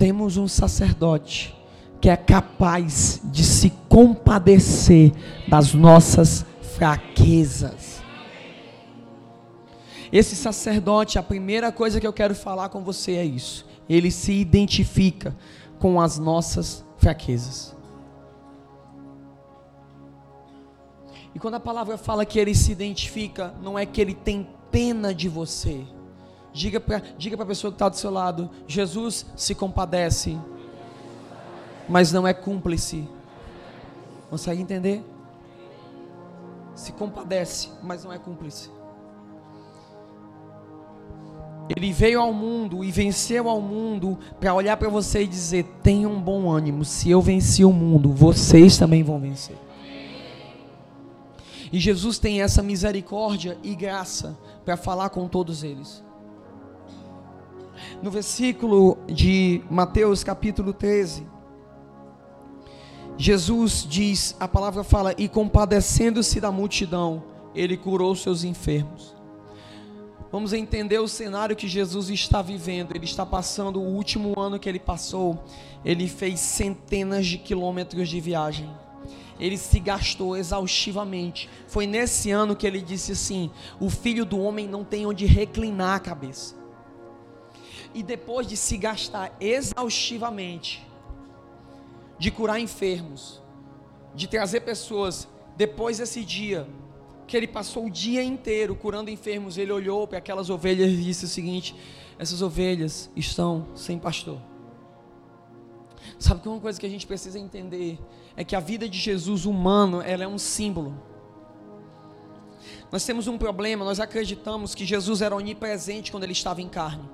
temos um sacerdote que é capaz de se compadecer das nossas fraquezas. Esse sacerdote, a primeira coisa que eu quero falar com você é isso. Ele se identifica com as nossas fraquezas. E quando a palavra fala que ele se identifica, não é que ele tem pena de você. Diga para diga a pessoa que está do seu lado: Jesus se compadece, mas não é cúmplice. Consegue entender? Se compadece, mas não é cúmplice. Ele veio ao mundo e venceu ao mundo para olhar para você e dizer: tenha um bom ânimo. Se eu venci o mundo, vocês também vão vencer. E Jesus tem essa misericórdia e graça para falar com todos eles. No versículo de Mateus capítulo 13, Jesus diz, a palavra fala, e compadecendo-se da multidão, ele curou seus enfermos. Vamos entender o cenário que Jesus está vivendo. Ele está passando o último ano que ele passou. Ele fez centenas de quilômetros de viagem ele se gastou exaustivamente. Foi nesse ano que ele disse assim: O filho do homem não tem onde reclinar a cabeça. E depois de se gastar exaustivamente, de curar enfermos, de trazer pessoas, depois desse dia, que ele passou o dia inteiro curando enfermos, ele olhou para aquelas ovelhas e disse o seguinte: essas ovelhas estão sem pastor. Sabe que uma coisa que a gente precisa entender é que a vida de Jesus humano, ela é um símbolo. Nós temos um problema, nós acreditamos que Jesus era onipresente quando ele estava em carne.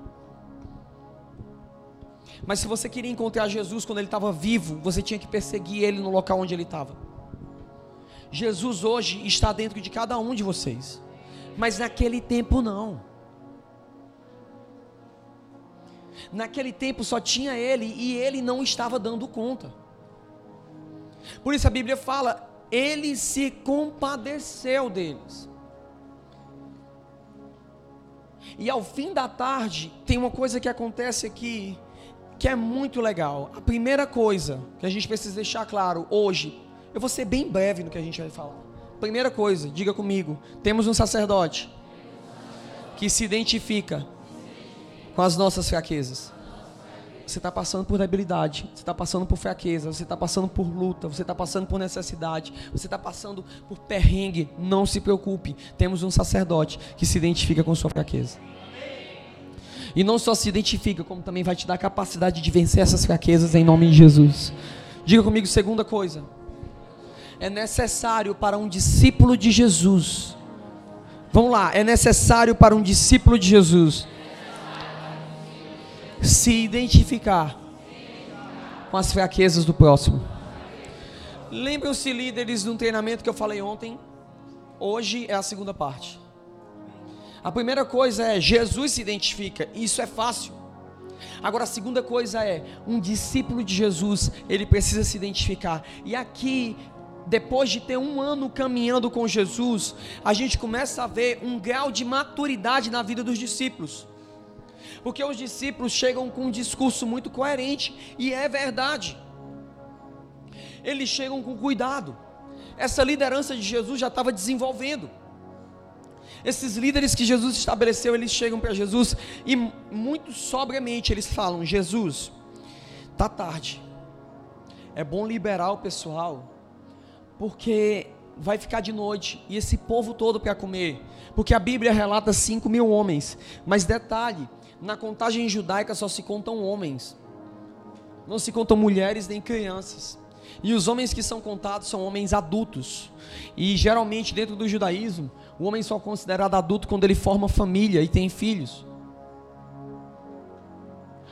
Mas se você queria encontrar Jesus quando ele estava vivo, você tinha que perseguir ele no local onde ele estava. Jesus hoje está dentro de cada um de vocês. Mas naquele tempo não. Naquele tempo só tinha ele e ele não estava dando conta. Por isso a Bíblia fala: ele se compadeceu deles. E ao fim da tarde, tem uma coisa que acontece aqui que é muito legal. A primeira coisa que a gente precisa deixar claro hoje, eu vou ser bem breve no que a gente vai falar. Primeira coisa, diga comigo: temos um sacerdote que se identifica com as nossas fraquezas. Você está passando por debilidade, você está passando por fraqueza, você está passando por luta, você está passando por necessidade, você está passando por perrengue. Não se preocupe, temos um sacerdote que se identifica com sua fraqueza. E não só se identifica, como também vai te dar a capacidade de vencer essas fraquezas em nome de Jesus. Diga comigo, segunda coisa. É necessário para um discípulo de Jesus. Vamos lá, é necessário para um discípulo de Jesus se identificar com as fraquezas do próximo. Lembram-se, líderes, de um treinamento que eu falei ontem? Hoje é a segunda parte. A primeira coisa é Jesus se identifica, isso é fácil. Agora a segunda coisa é um discípulo de Jesus, ele precisa se identificar. E aqui, depois de ter um ano caminhando com Jesus, a gente começa a ver um grau de maturidade na vida dos discípulos. Porque os discípulos chegam com um discurso muito coerente, e é verdade. Eles chegam com cuidado. Essa liderança de Jesus já estava desenvolvendo. Esses líderes que Jesus estabeleceu, eles chegam para Jesus e muito sobriamente eles falam: Jesus, tá tarde. É bom liberar o pessoal, porque vai ficar de noite e esse povo todo para comer. Porque a Bíblia relata 5 mil homens. Mas detalhe, na contagem judaica só se contam homens, não se contam mulheres nem crianças. E os homens que são contados são homens adultos. E geralmente, dentro do judaísmo, o homem só é considerado adulto quando ele forma família e tem filhos.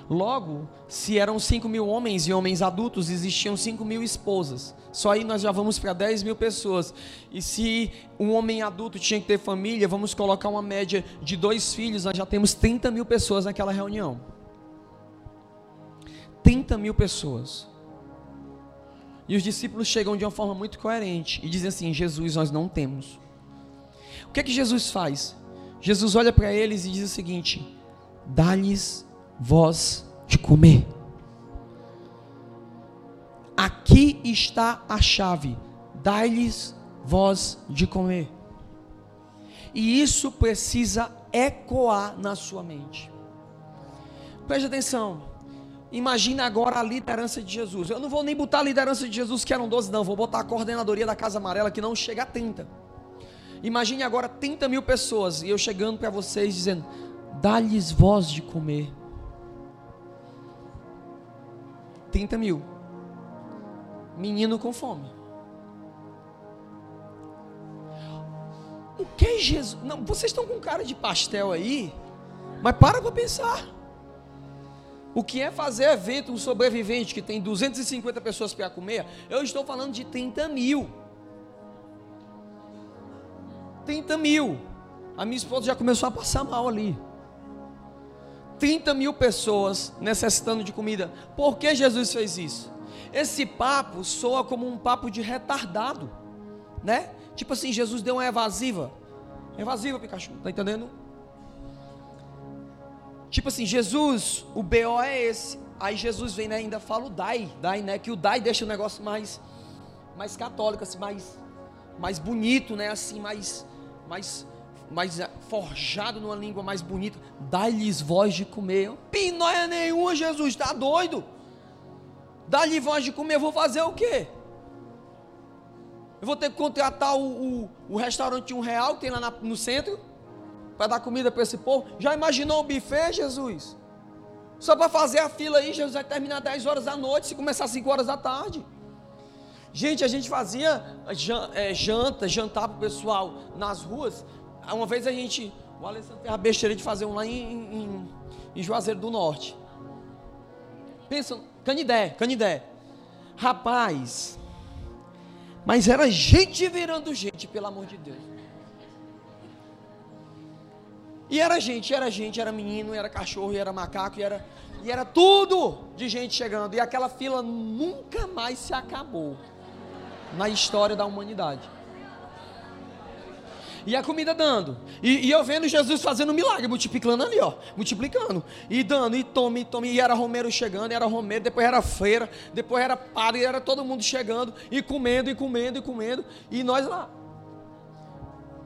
Logo, se eram 5 mil homens e homens adultos, existiam 5 mil esposas. Só aí nós já vamos para 10 mil pessoas. E se um homem adulto tinha que ter família, vamos colocar uma média de dois filhos, nós já temos 30 mil pessoas naquela reunião. 30 mil pessoas. E os discípulos chegam de uma forma muito coerente e dizem assim: Jesus, nós não temos. O que é que Jesus faz? Jesus olha para eles e diz o seguinte: dá-lhes voz de comer. Aqui está a chave: dai-lhes voz de comer. E isso precisa ecoar na sua mente. Preste atenção. Imagina agora a liderança de Jesus. Eu não vou nem botar a liderança de Jesus, que eram 12, não. Vou botar a coordenadoria da Casa Amarela, que não chega a 30. Imagine agora 30 mil pessoas e eu chegando para vocês dizendo: dá-lhes voz de comer. 30 mil. Menino com fome. O que Jesus. Não, vocês estão com cara de pastel aí, mas para para pensar. O que é fazer evento um sobrevivente que tem 250 pessoas para comer? Eu estou falando de 30 mil. 30 mil. A minha esposa já começou a passar mal ali. 30 mil pessoas necessitando de comida. Por que Jesus fez isso? Esse papo soa como um papo de retardado, né? Tipo assim, Jesus deu uma evasiva. Evasiva, Pikachu, tá entendendo? Tipo assim, Jesus, o BO é esse. Aí Jesus vem né, ainda fala o DAI, DAI, né? Que o DAI deixa o negócio mais, mais católico, assim, mais, mais bonito, né? Assim, mais, mais, mais forjado numa língua mais bonita. Dá-lhes voz de comer. Pinóia nenhuma, Jesus, tá doido? Dá-lhe voz de comer, eu vou fazer o quê? Eu vou ter que contratar o, o, o restaurante um real que tem lá na, no centro? para dar comida para esse povo. Já imaginou o buffet, Jesus? Só para fazer a fila aí, Jesus vai terminar 10 horas da noite, se começar 5 horas da tarde. Gente, a gente fazia é, janta, jantar o pessoal nas ruas. Uma vez a gente, o Alessandro teve a besteira de fazer um lá em, em, em Juazeiro do Norte. Pensa, Canidé, Canidé. Rapaz, mas era gente virando gente, pelo amor de Deus. E era gente, era gente, era menino, era cachorro, era macaco, era, e era tudo de gente chegando. E aquela fila nunca mais se acabou na história da humanidade. E a comida dando. E, e, eu vendo Jesus fazendo um milagre, multiplicando ali, ó. Multiplicando. E dando, e tome, e tome. E era Romero chegando, era Romero, depois era feira, depois era padre, e era todo mundo chegando, e comendo, e comendo, e comendo. E nós lá.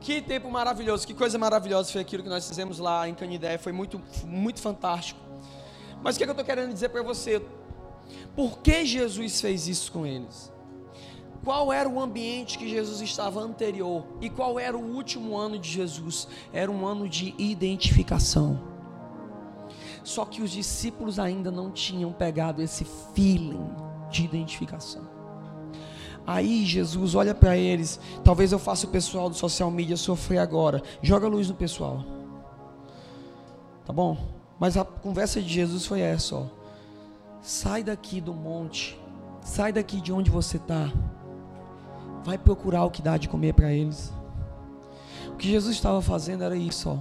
Que tempo maravilhoso, que coisa maravilhosa foi aquilo que nós fizemos lá em Canidé, foi muito, muito fantástico. Mas o que, é que eu estou querendo dizer para você? Por que Jesus fez isso com eles? Qual era o ambiente que Jesus estava anterior? E qual era o último ano de Jesus? Era um ano de identificação. Só que os discípulos ainda não tinham pegado esse feeling de identificação. Aí Jesus olha para eles. Talvez eu faça o pessoal do social media sofrer agora. Joga luz no pessoal. Tá bom? Mas a conversa de Jesus foi essa, ó. Sai daqui do monte. Sai daqui de onde você está. Vai procurar o que dá de comer para eles. O que Jesus estava fazendo era isso, ó.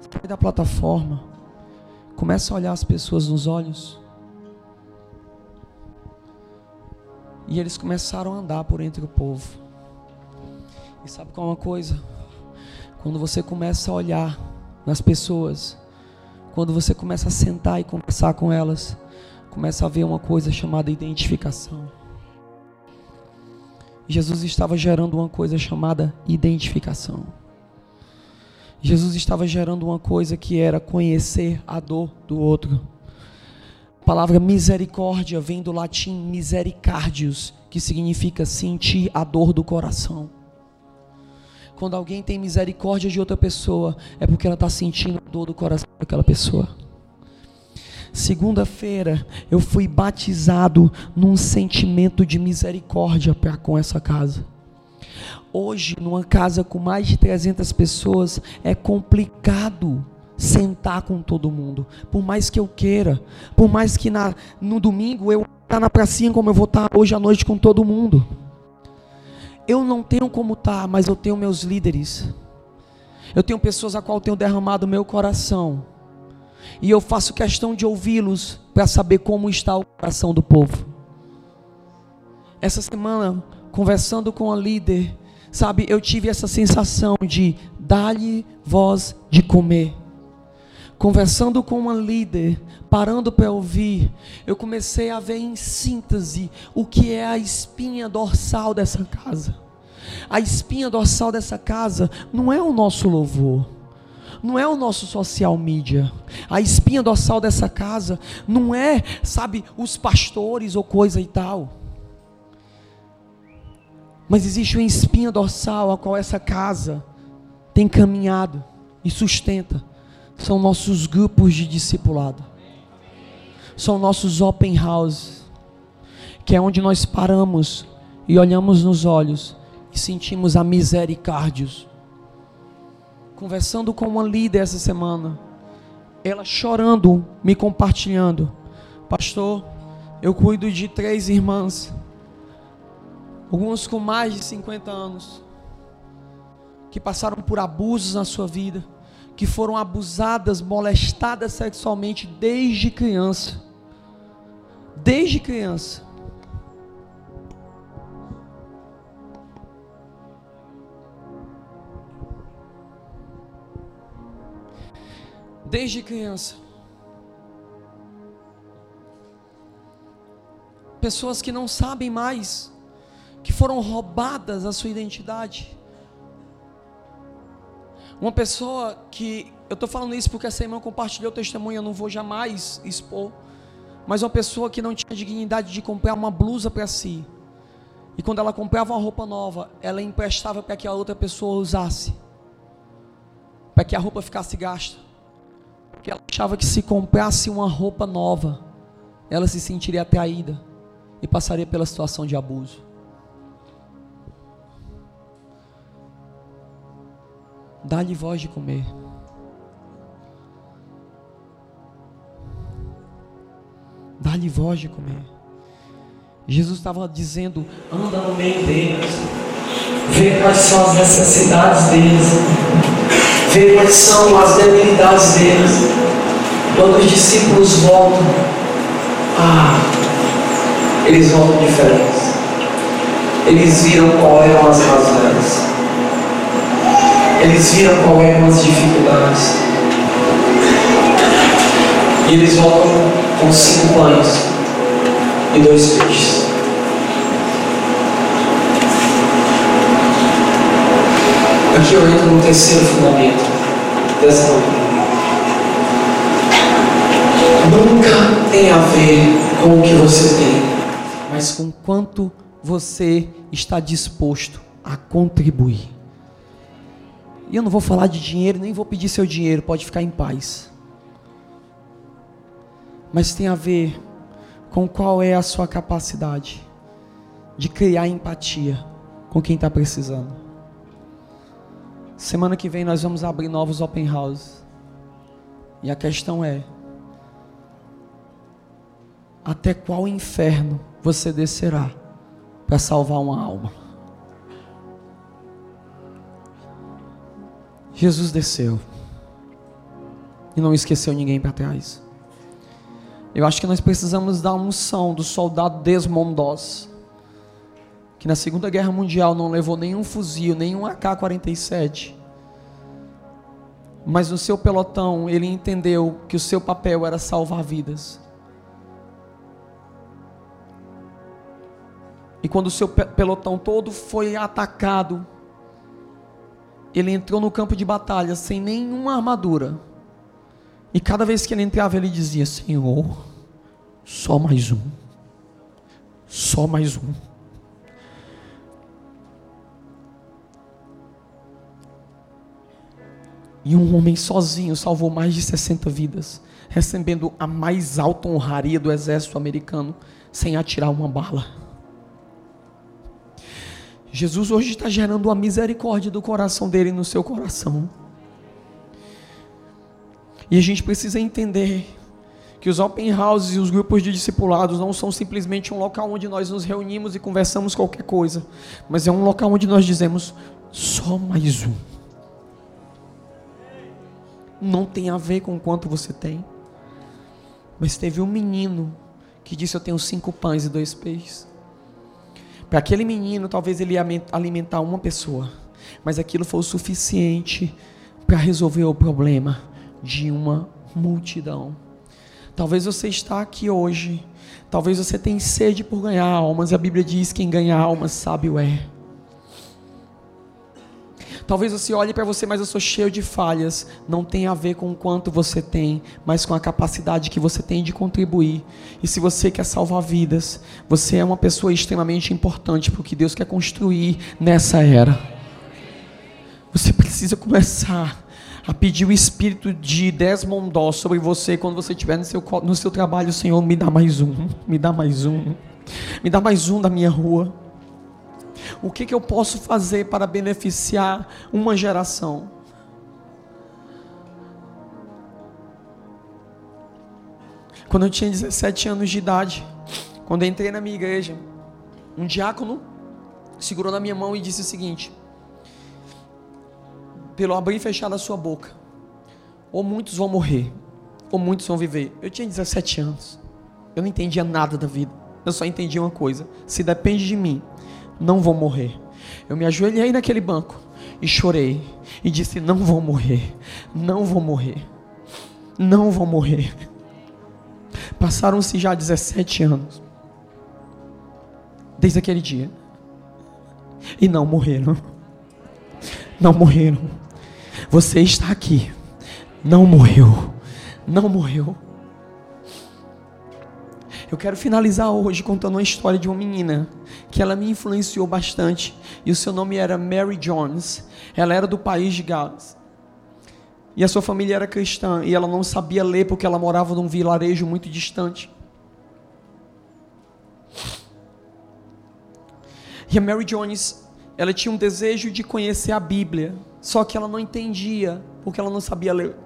Sai da plataforma. Começa a olhar as pessoas nos olhos. E eles começaram a andar por entre o povo. E sabe qual é uma coisa? Quando você começa a olhar nas pessoas, quando você começa a sentar e conversar com elas, começa a ver uma coisa chamada identificação. Jesus estava gerando uma coisa chamada identificação. Jesus estava gerando uma coisa que era conhecer a dor do outro palavra misericórdia vem do latim misericardius, que significa sentir a dor do coração. Quando alguém tem misericórdia de outra pessoa, é porque ela está sentindo a dor do coração daquela pessoa. Segunda-feira eu fui batizado num sentimento de misericórdia para com essa casa. Hoje, numa casa com mais de 300 pessoas, é complicado sentar com todo mundo. Por mais que eu queira, por mais que na, no domingo eu estar na pracinha como eu vou estar hoje à noite com todo mundo. Eu não tenho como estar, mas eu tenho meus líderes. Eu tenho pessoas a qual tenho derramado meu coração. E eu faço questão de ouvi-los para saber como está o coração do povo. Essa semana, conversando com a líder, sabe, eu tive essa sensação de dar-lhe voz de comer conversando com uma líder, parando para ouvir, eu comecei a ver em síntese o que é a espinha dorsal dessa casa. A espinha dorsal dessa casa não é o nosso louvor, não é o nosso social media. A espinha dorsal dessa casa não é, sabe, os pastores ou coisa e tal. Mas existe uma espinha dorsal a qual essa casa tem caminhado e sustenta. São nossos grupos de discipulado. São nossos open house, que é onde nós paramos e olhamos nos olhos e sentimos a misericórdia. Conversando com uma líder essa semana, ela chorando, me compartilhando, pastor, eu cuido de três irmãs. Alguns com mais de 50 anos, que passaram por abusos na sua vida, que foram abusadas, molestadas sexualmente desde criança. Desde criança. Desde criança. Pessoas que não sabem mais que foram roubadas a sua identidade. Uma pessoa que, eu estou falando isso porque essa irmã compartilhou o testemunho, eu não vou jamais expor, mas uma pessoa que não tinha dignidade de comprar uma blusa para si, e quando ela comprava uma roupa nova, ela emprestava para que a outra pessoa usasse, para que a roupa ficasse gasta, porque ela achava que se comprasse uma roupa nova, ela se sentiria atraída e passaria pela situação de abuso. Dá-lhe voz de comer. Dá-lhe voz de comer. Jesus estava dizendo: anda no meio deles, vê quais são as necessidades deles, vê quais são as debilidades deles. Quando os discípulos voltam, ah, eles voltam diferentes. Eles viram qual eram as razões. Eles viram qual eram as dificuldades. E eles voltam com cinco pães e dois peixes. Aqui eu entro no terceiro fundamento dessa doutrina. Nunca tem a ver com o que você tem, mas com quanto você está disposto a contribuir. E eu não vou falar de dinheiro, nem vou pedir seu dinheiro, pode ficar em paz. Mas tem a ver com qual é a sua capacidade de criar empatia com quem está precisando. Semana que vem nós vamos abrir novos open house. E a questão é: até qual inferno você descerá para salvar uma alma? Jesus desceu e não esqueceu ninguém para trás. Eu acho que nós precisamos da unção do soldado Desmond Doss, que na Segunda Guerra Mundial não levou nenhum fuzil, nenhum AK-47, mas no seu pelotão ele entendeu que o seu papel era salvar vidas. E quando o seu pelotão todo foi atacado, ele entrou no campo de batalha sem nenhuma armadura. E cada vez que ele entrava, ele dizia: Senhor, só mais um. Só mais um. E um homem sozinho salvou mais de 60 vidas, recebendo a mais alta honraria do exército americano, sem atirar uma bala. Jesus hoje está gerando a misericórdia do coração dele no seu coração. E a gente precisa entender que os open houses e os grupos de discipulados não são simplesmente um local onde nós nos reunimos e conversamos qualquer coisa, mas é um local onde nós dizemos só mais um. Não tem a ver com quanto você tem. Mas teve um menino que disse: Eu tenho cinco pães e dois peixes. Para aquele menino, talvez ele ia alimentar uma pessoa, mas aquilo foi o suficiente para resolver o problema de uma multidão. Talvez você está aqui hoje, talvez você tenha sede por ganhar almas, a Bíblia diz: quem ganha almas sabe o é. Talvez você olhe para você, mas eu sou cheio de falhas. Não tem a ver com o quanto você tem, mas com a capacidade que você tem de contribuir. E se você quer salvar vidas, você é uma pessoa extremamente importante para o que Deus quer construir nessa era. Você precisa começar a pedir o espírito de Desmondó sobre você quando você estiver no seu, no seu trabalho, Senhor, me dá mais um, me dá mais um, me dá mais um da minha rua. O que, que eu posso fazer para beneficiar uma geração? Quando eu tinha 17 anos de idade, quando entrei na minha igreja, um diácono segurou na minha mão e disse o seguinte: pelo abrir e fechar da sua boca, ou muitos vão morrer, ou muitos vão viver. Eu tinha 17 anos, eu não entendia nada da vida, eu só entendia uma coisa: se depende de mim, não vou morrer. Eu me ajoelhei naquele banco e chorei e disse: Não vou morrer, não vou morrer, não vou morrer. Passaram-se já 17 anos desde aquele dia e não morreram. Não morreram. Você está aqui, não morreu, não morreu. Eu quero finalizar hoje contando uma história de uma menina que ela me influenciou bastante e o seu nome era Mary Jones. Ela era do país de Gales. E a sua família era cristã e ela não sabia ler porque ela morava num vilarejo muito distante. E a Mary Jones, ela tinha um desejo de conhecer a Bíblia, só que ela não entendia porque ela não sabia ler.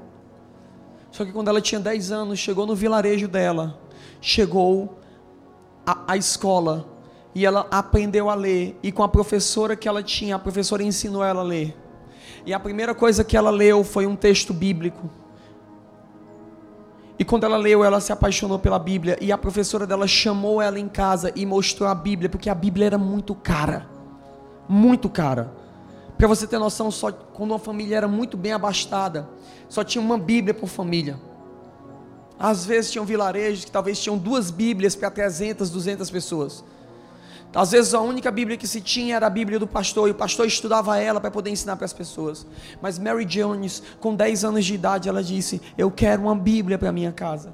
Só que quando ela tinha 10 anos, chegou no vilarejo dela chegou à, escola e ela aprendeu a ler. E com a professora que ela tinha, a professora ensinou ela a ler. E a primeira coisa que ela leu foi um texto bíblico. E quando ela leu, ela se apaixonou pela Bíblia. E a professora dela chamou ela em casa e mostrou a Bíblia, porque a Bíblia era muito cara. Muito cara. Para você ter noção, só quando uma família era muito bem abastada, só tinha uma Bíblia por família. Às vezes tinham vilarejos que talvez tinham duas Bíblias para 300, 200 pessoas. Às vezes a única Bíblia que se tinha era a Bíblia do pastor, e o pastor estudava ela para poder ensinar para as pessoas. Mas Mary Jones, com 10 anos de idade, ela disse: Eu quero uma Bíblia para minha casa.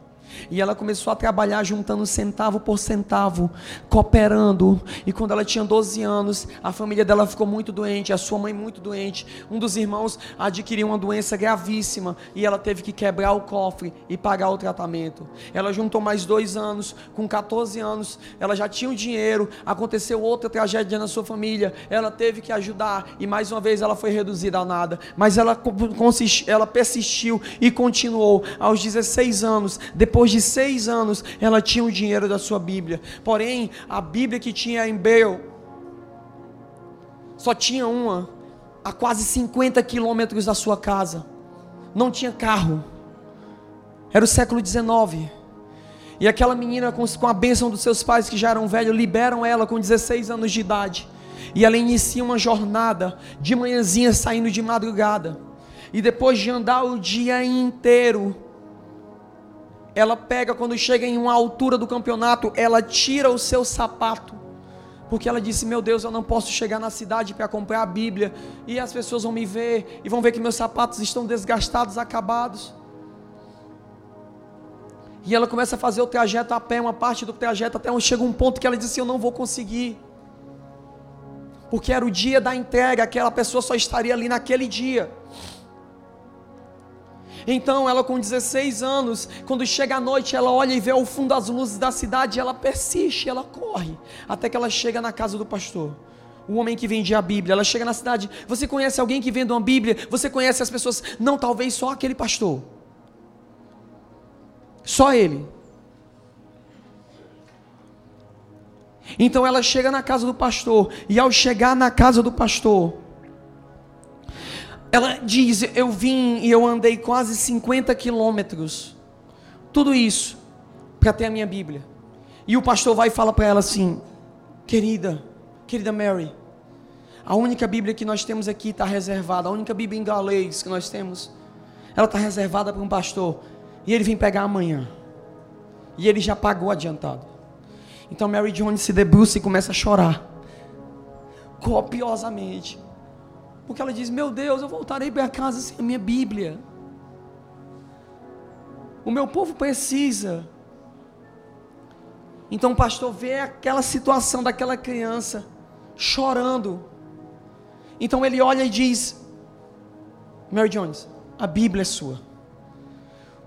E ela começou a trabalhar juntando centavo por centavo, cooperando. E quando ela tinha 12 anos, a família dela ficou muito doente, a sua mãe muito doente. Um dos irmãos adquiriu uma doença gravíssima e ela teve que quebrar o cofre e pagar o tratamento. Ela juntou mais dois anos, com 14 anos, ela já tinha o dinheiro. Aconteceu outra tragédia na sua família, ela teve que ajudar e mais uma vez ela foi reduzida a nada. Mas ela, ela persistiu e continuou. Aos 16 anos, depois depois de seis anos, ela tinha o dinheiro da sua Bíblia. Porém, a Bíblia que tinha em Bale só tinha uma a quase 50 quilômetros da sua casa. Não tinha carro. Era o século 19. E aquela menina, com a bênção dos seus pais que já eram velhos, liberam ela com 16 anos de idade. E ela inicia uma jornada de manhãzinha saindo de madrugada. E depois de andar o dia inteiro, ela pega quando chega em uma altura do campeonato, ela tira o seu sapato. Porque ela disse: Meu Deus, eu não posso chegar na cidade para comprar a Bíblia. E as pessoas vão me ver e vão ver que meus sapatos estão desgastados, acabados. E ela começa a fazer o trajeto a pé, uma parte do trajeto, até onde chega um ponto que ela disse: Eu não vou conseguir. Porque era o dia da entrega, aquela pessoa só estaria ali naquele dia. Então, ela com 16 anos, quando chega a noite, ela olha e vê ao fundo as luzes da cidade, ela persiste, ela corre, até que ela chega na casa do pastor. O homem que vendia a Bíblia, ela chega na cidade. Você conhece alguém que vende uma Bíblia? Você conhece as pessoas? Não, talvez só aquele pastor. Só ele. Então ela chega na casa do pastor, e ao chegar na casa do pastor, ela diz: Eu vim e eu andei quase 50 quilômetros. Tudo isso para ter a minha Bíblia. E o pastor vai e fala para ela assim: Querida, querida Mary, a única Bíblia que nós temos aqui está reservada. A única Bíblia em galês que nós temos, ela está reservada para um pastor. E ele vem pegar amanhã. E ele já pagou adiantado. Então Mary Jones se debruça e começa a chorar. Copiosamente. Porque ela diz: Meu Deus, eu voltarei para casa sem a minha Bíblia. O meu povo precisa. Então o pastor vê aquela situação daquela criança chorando. Então ele olha e diz: Mary Jones, a Bíblia é sua.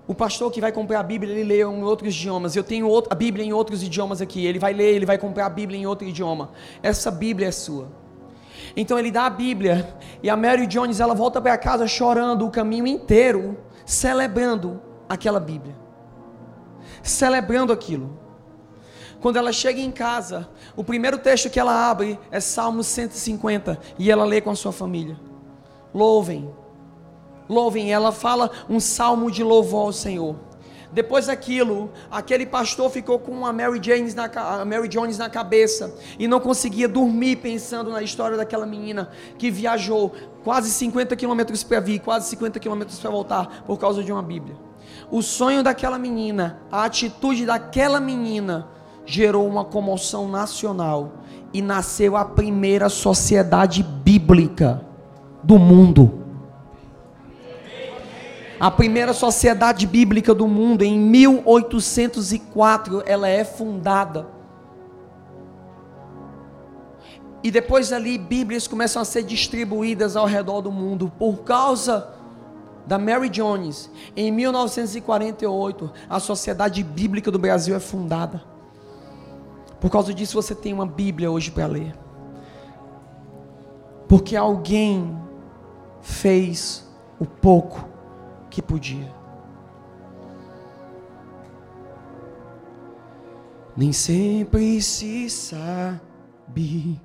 O pastor que vai comprar a Bíblia, ele lê em outros idiomas. Eu tenho a Bíblia em outros idiomas aqui. Ele vai ler, ele vai comprar a Bíblia em outro idioma. Essa Bíblia é sua. Então ele dá a Bíblia e a Mary Jones ela volta para casa chorando o caminho inteiro, celebrando aquela Bíblia. Celebrando aquilo. Quando ela chega em casa, o primeiro texto que ela abre é Salmo 150 e ela lê com a sua família. Louvem, louvem. Ela fala um salmo de louvor ao Senhor. Depois daquilo, aquele pastor ficou com a Mary, James na, a Mary Jones na cabeça e não conseguia dormir pensando na história daquela menina que viajou quase 50 quilômetros para vir, quase 50 quilômetros para voltar por causa de uma Bíblia. O sonho daquela menina, a atitude daquela menina gerou uma comoção nacional e nasceu a primeira sociedade bíblica do mundo. A primeira sociedade bíblica do mundo, em 1804, ela é fundada. E depois ali, Bíblias começam a ser distribuídas ao redor do mundo. Por causa da Mary Jones, em 1948, a Sociedade Bíblica do Brasil é fundada. Por causa disso, você tem uma Bíblia hoje para ler. Porque alguém fez o pouco que podia. Nem sempre se sabe